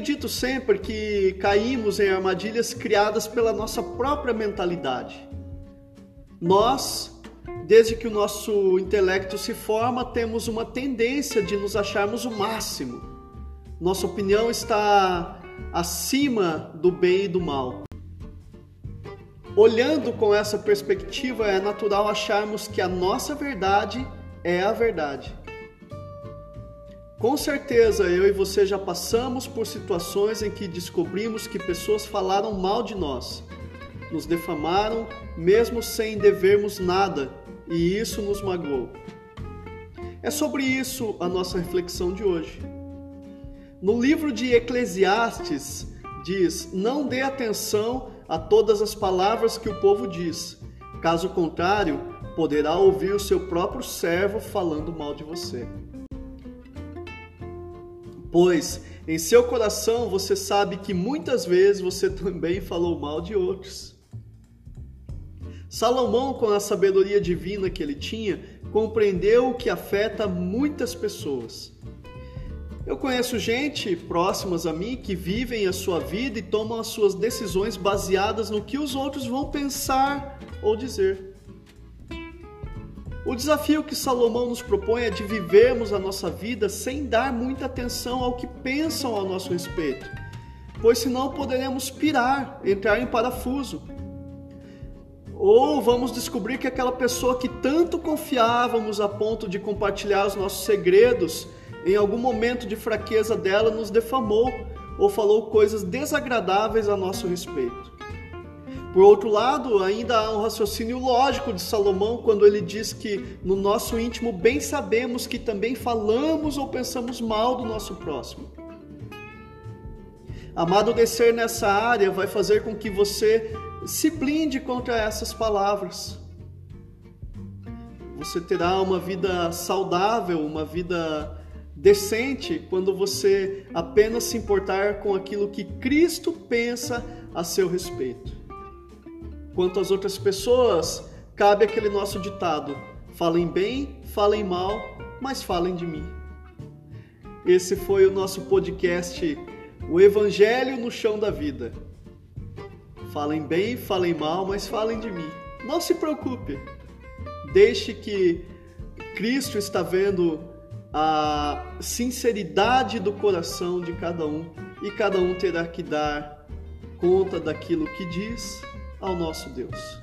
dito sempre que caímos em armadilhas criadas pela nossa própria mentalidade. Nós, desde que o nosso intelecto se forma, temos uma tendência de nos acharmos o máximo. Nossa opinião está acima do bem e do mal. Olhando com essa perspectiva, é natural acharmos que a nossa verdade é a verdade. Com certeza eu e você já passamos por situações em que descobrimos que pessoas falaram mal de nós, nos defamaram, mesmo sem devermos nada, e isso nos magoou. É sobre isso a nossa reflexão de hoje. No livro de Eclesiastes diz: Não dê atenção a todas as palavras que o povo diz, caso contrário, poderá ouvir o seu próprio servo falando mal de você pois em seu coração você sabe que muitas vezes você também falou mal de outros. Salomão, com a sabedoria divina que ele tinha, compreendeu o que afeta muitas pessoas. Eu conheço gente próximas a mim que vivem a sua vida e tomam as suas decisões baseadas no que os outros vão pensar ou dizer. O desafio que Salomão nos propõe é de vivermos a nossa vida sem dar muita atenção ao que pensam ao nosso respeito, pois senão poderemos pirar, entrar em parafuso. Ou vamos descobrir que aquela pessoa que tanto confiávamos a ponto de compartilhar os nossos segredos, em algum momento de fraqueza dela nos defamou ou falou coisas desagradáveis a nosso respeito. Por outro lado, ainda há um raciocínio lógico de Salomão quando ele diz que no nosso íntimo bem sabemos que também falamos ou pensamos mal do nosso próximo. Amadurecer nessa área vai fazer com que você se blinde contra essas palavras. Você terá uma vida saudável, uma vida decente, quando você apenas se importar com aquilo que Cristo pensa a seu respeito. Quanto às outras pessoas, cabe aquele nosso ditado: falem bem, falem mal, mas falem de mim. Esse foi o nosso podcast, O Evangelho no Chão da Vida. Falem bem, falem mal, mas falem de mim. Não se preocupe. Deixe que Cristo está vendo a sinceridade do coração de cada um e cada um terá que dar conta daquilo que diz ao nosso Deus.